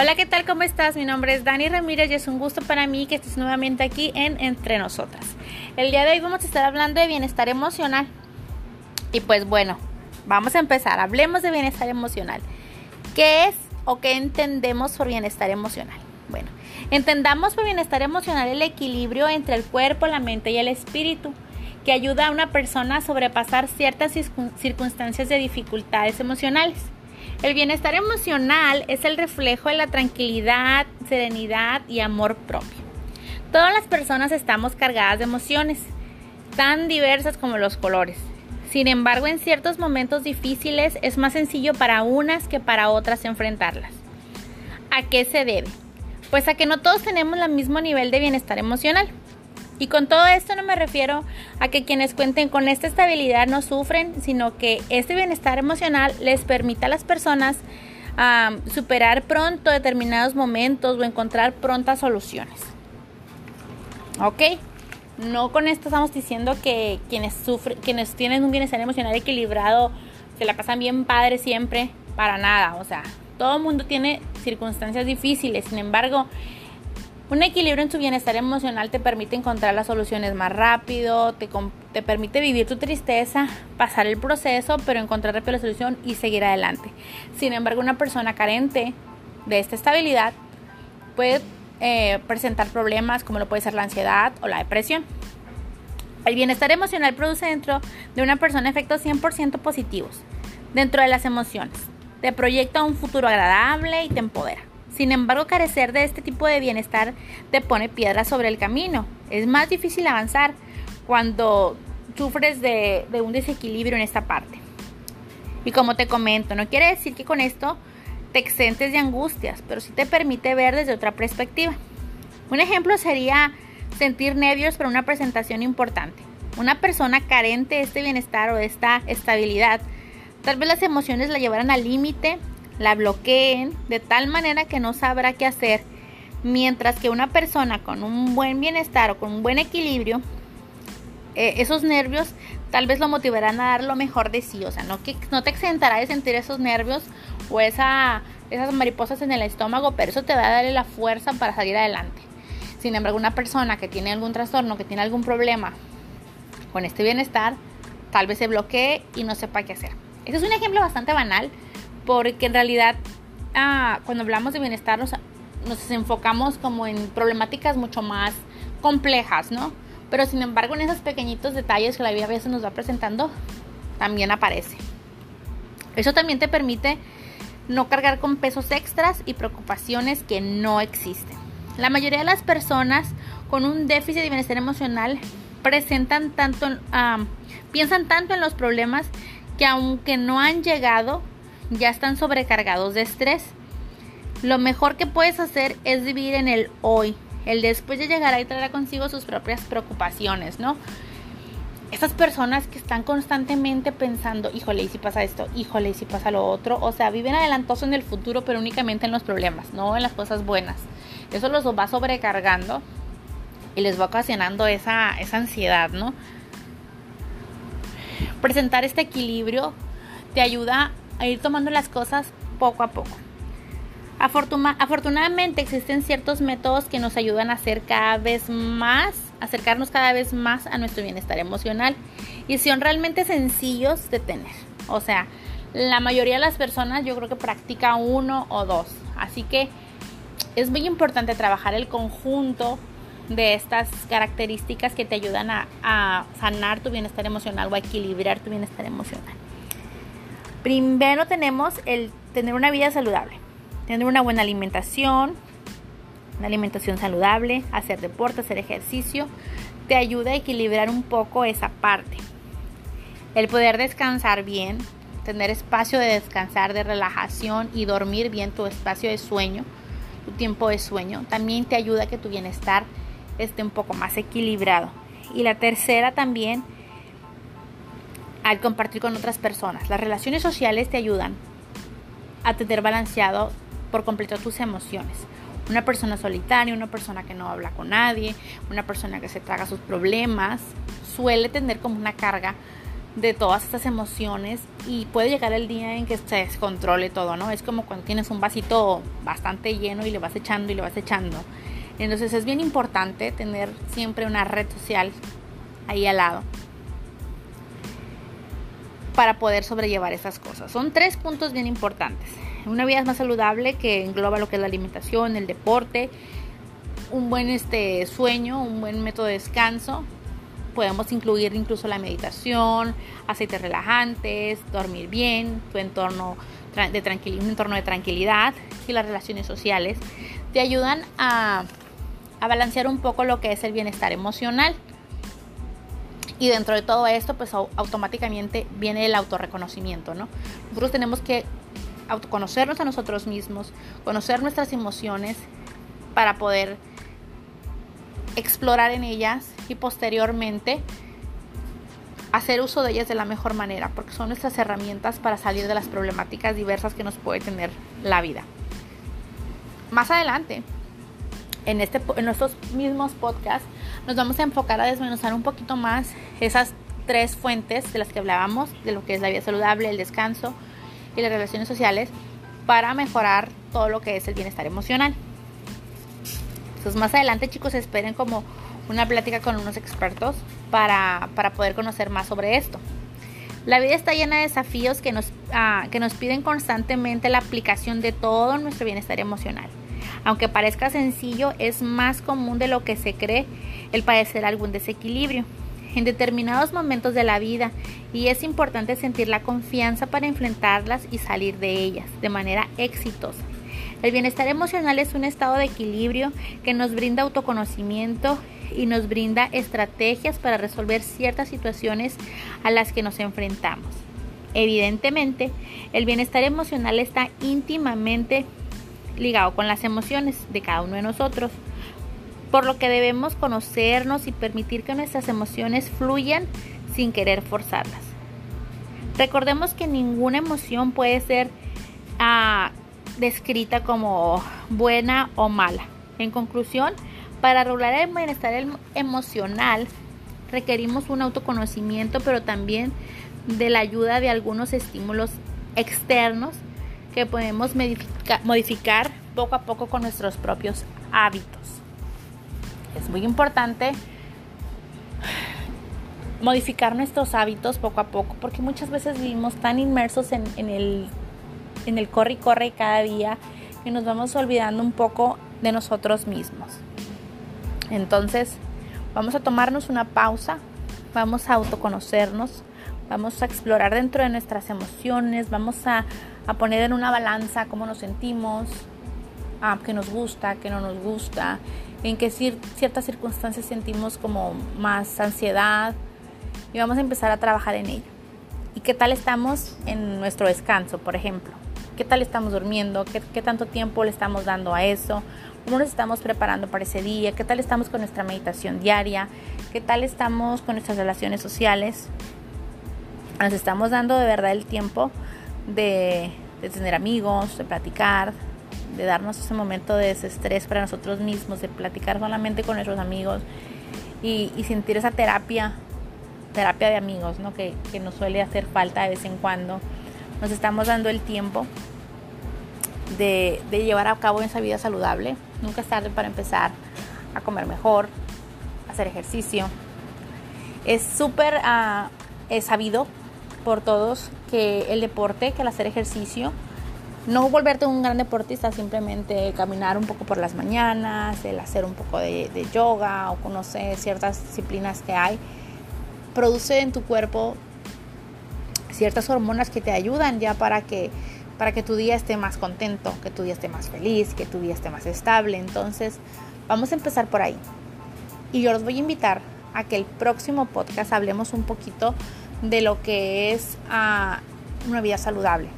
Hola, ¿qué tal? ¿Cómo estás? Mi nombre es Dani Ramírez y es un gusto para mí que estés nuevamente aquí en Entre Nosotras. El día de hoy vamos a estar hablando de bienestar emocional. Y pues bueno, vamos a empezar. Hablemos de bienestar emocional. ¿Qué es o qué entendemos por bienestar emocional? Bueno, entendamos por bienestar emocional el equilibrio entre el cuerpo, la mente y el espíritu que ayuda a una persona a sobrepasar ciertas circunstancias de dificultades emocionales. El bienestar emocional es el reflejo de la tranquilidad, serenidad y amor propio. Todas las personas estamos cargadas de emociones, tan diversas como los colores. Sin embargo, en ciertos momentos difíciles es más sencillo para unas que para otras enfrentarlas. ¿A qué se debe? Pues a que no todos tenemos el mismo nivel de bienestar emocional. Y con todo esto no me refiero a que quienes cuenten con esta estabilidad no sufren, sino que este bienestar emocional les permita a las personas superar pronto determinados momentos o encontrar prontas soluciones. ¿Ok? No con esto estamos diciendo que quienes sufren, quienes tienen un bienestar emocional equilibrado se la pasan bien padre siempre, para nada. O sea, todo el mundo tiene circunstancias difíciles. Sin embargo, un equilibrio en tu bienestar emocional te permite encontrar las soluciones más rápido, te, te, permite vivir tu tristeza, pasar el proceso, pero encontrar rápido la solución y seguir adelante. Sin embargo, una persona carente de esta estabilidad puede eh, presentar problemas como lo puede ser la ansiedad o la depresión. El bienestar emocional produce dentro de una persona efectos 100% positivos dentro de las emociones. Te proyecta un futuro agradable y te empodera. Sin embargo, carecer de este tipo de bienestar te pone piedras sobre el camino. Es más difícil avanzar cuando sufres de, un desequilibrio en esta parte. Y como te comento, no quiere decir que con esto te exentes de angustias, pero sí te permite ver desde otra perspectiva. Un ejemplo sería sentir nervios para una presentación importante. Una persona carente de este bienestar o de esta estabilidad, tal vez las emociones la llevaran al límite la bloqueen de tal manera que no sabrá qué hacer, mientras que una persona con un buen bienestar o con un buen equilibrio, eh, esos nervios tal vez lo motivarán a dar lo mejor de sí, o sea, no, que, no te exentará de sentir esos nervios o esa, esas mariposas en el estómago, pero eso te va a dar la fuerza para salir adelante. Sin embargo, una persona que tiene algún trastorno, que tiene algún problema con este bienestar, tal vez se bloquee y no sepa qué hacer. Este es un ejemplo bastante banal, porque en realidad ah, cuando hablamos de bienestar nos, nos enfocamos como en problemáticas mucho más complejas, ¿no? Pero sin embargo en esos pequeñitos detalles que la vida a veces nos va presentando, también aparece. Eso también te permite no cargar con pesos extras y preocupaciones que no existen. La mayoría de las personas con un déficit de bienestar emocional presentan tanto, ah, piensan tanto en los problemas que aunque no han llegado, ya están sobrecargados de estrés. Lo mejor que puedes hacer es vivir en el hoy. El después de llegar y traerá consigo sus propias preocupaciones, ¿no? Estas personas que están constantemente pensando, híjole, ¿y si pasa esto? Híjole, ¿y si pasa lo otro? O sea, viven adelantosos en el futuro, pero únicamente en los problemas, no en las cosas buenas. Eso los va sobrecargando y les va ocasionando esa, esa ansiedad, ¿no? Presentar este equilibrio te ayuda a ir tomando las cosas poco a poco. afortunadamente existen ciertos métodos que nos ayudan a hacer cada vez más, acercarnos cada vez más a nuestro bienestar emocional y son realmente sencillos de tener. O sea, la mayoría de las personas yo creo que practica uno o dos. Así que es muy importante trabajar el conjunto de estas características que te ayudan a, a sanar tu bienestar emocional o a equilibrar tu bienestar emocional. Primero tenemos el tener una vida saludable, tener una buena alimentación, una alimentación saludable, hacer deporte, hacer ejercicio, te ayuda a equilibrar un poco esa parte. El poder descansar bien, tener espacio de descansar, de relajación y dormir bien tu espacio de sueño, tu tiempo de sueño, también te ayuda a que tu bienestar esté un poco más equilibrado. Y la tercera también al compartir con otras personas. Las relaciones sociales te ayudan a tener balanceado por completo tus emociones. Una persona solitaria, una persona que no habla con nadie, una persona que se traga sus problemas, suele tener como una carga de todas estas emociones y puede llegar el día en que se descontrole todo, ¿no? Es como cuando tienes un vasito bastante lleno y le vas echando y le vas echando. Entonces es bien importante tener siempre una red social ahí al lado para poder sobrellevar esas cosas. Son tres puntos bien importantes. Una vida más saludable que engloba lo que es la alimentación, el deporte, un buen este, sueño, un buen método de descanso. Podemos incluir incluso la meditación, aceites relajantes, dormir bien, tu entorno de un entorno de tranquilidad y las relaciones sociales te ayudan a balancear un poco lo que es el bienestar emocional. Y dentro de todo esto, pues automáticamente viene el autorreconocimiento, ¿no? Nosotros tenemos que autoconocernos a nosotros mismos, conocer nuestras emociones para poder explorar en ellas y posteriormente hacer uso de ellas de la mejor manera, porque son nuestras herramientas para salir de las problemáticas diversas que nos puede tener la vida. Más adelante, en, este, en nuestros mismos podcasts, nos vamos a enfocar a desmenuzar un poquito más esas tres fuentes de las que hablábamos, de lo que es la vida saludable, el descanso y las relaciones sociales, para mejorar todo lo que es el bienestar emocional. Entonces más adelante chicos esperen como una plática con unos expertos para, poder conocer más sobre esto. La vida está llena de desafíos que nos, ah, que nos piden constantemente la aplicación de todo nuestro bienestar emocional. Aunque parezca sencillo, es más común de lo que se cree el padecer algún desequilibrio en determinados momentos de la vida y es importante sentir la confianza para enfrentarlas y salir de ellas de manera exitosa. El bienestar emocional es un estado de equilibrio que nos brinda autoconocimiento y nos brinda estrategias para resolver ciertas situaciones a las que nos enfrentamos. Evidentemente, el bienestar emocional está íntimamente ligado con las emociones de cada uno de nosotros, por lo que debemos conocernos y permitir que nuestras emociones fluyan sin querer forzarlas. Recordemos que ninguna emoción puede ser ah, descrita como buena o mala. En conclusión, para regular el bienestar em-, emocional requerimos un autoconocimiento, pero también de la ayuda de algunos estímulos externos que podemos modificar poco a poco con nuestros propios hábitos. Es muy importante modificar nuestros hábitos poco a poco porque muchas veces vivimos tan inmersos en, el en el corre y corre cada día y nos vamos olvidando un poco de nosotros mismos. Entonces, vamos a tomarnos una pausa, vamos a autoconocernos, vamos a explorar dentro de nuestras emociones, vamos a, poner en una balanza cómo nos sentimos, a qué nos gusta, qué no nos gusta, en qué ciertas circunstancias sentimos como más ansiedad y vamos a empezar a trabajar en ello. ¿Y qué tal estamos en nuestro descanso, por ejemplo? qué tal estamos durmiendo, qué, tanto tiempo le estamos dando a eso, cómo nos estamos preparando para ese día, qué tal estamos con nuestra meditación diaria, qué tal estamos con nuestras relaciones sociales. Nos estamos dando de verdad el tiempo de, tener amigos, de platicar, de darnos ese momento de desestrés para nosotros mismos, de platicar solamente con nuestros amigos y, sentir esa terapia, terapia de amigos, ¿no? Que, nos suele hacer falta de vez en cuando. Nos estamos dando el tiempo de, llevar a cabo esa vida saludable. Nunca es tarde para empezar a comer mejor, hacer ejercicio. Es súper uh, sabido por todos que el deporte, que el hacer ejercicio, no volverte un gran deportista, simplemente caminar un poco por las mañanas, el hacer un poco de, de yoga o conocer ciertas disciplinas que hay, produce en tu cuerpo ciertas hormonas que te ayudan ya para que para que tu día esté más contento, que tu día esté más feliz, que tu día esté más estable. Entonces, vamos a empezar por ahí. Y yo los voy a invitar a que el próximo podcast hablemos un poquito de lo que es ah, una vida saludable.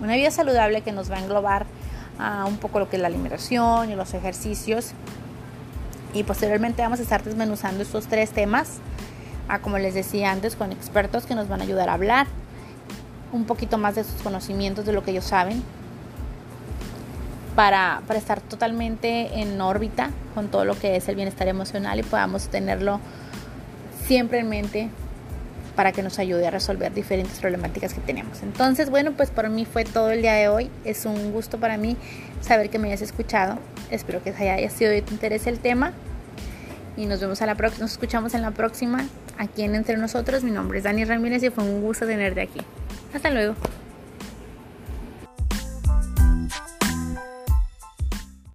Una vida saludable que nos va a englobar uh, un poco lo que es la alimentación y los ejercicios. Y posteriormente vamos a estar desmenuzando estos tres temas, uh, como les decía antes, con expertos que nos van a ayudar a hablar un poquito más de sus conocimientos, de lo que ellos saben, para, para, estar totalmente en órbita con todo lo que es el bienestar emocional y podamos tenerlo siempre en mente para que nos ayude a resolver diferentes problemáticas que tenemos. Entonces, bueno, pues por mí fue todo el día de hoy. Es un gusto para mí saber que me hayas escuchado. Espero que haya sido de tu interés el tema. Y nos vemos a la próxima, nos escuchamos en la próxima aquí en Entre Nosotros. Mi nombre es Dani Ramírez y fue un gusto tenerte aquí. Hasta luego.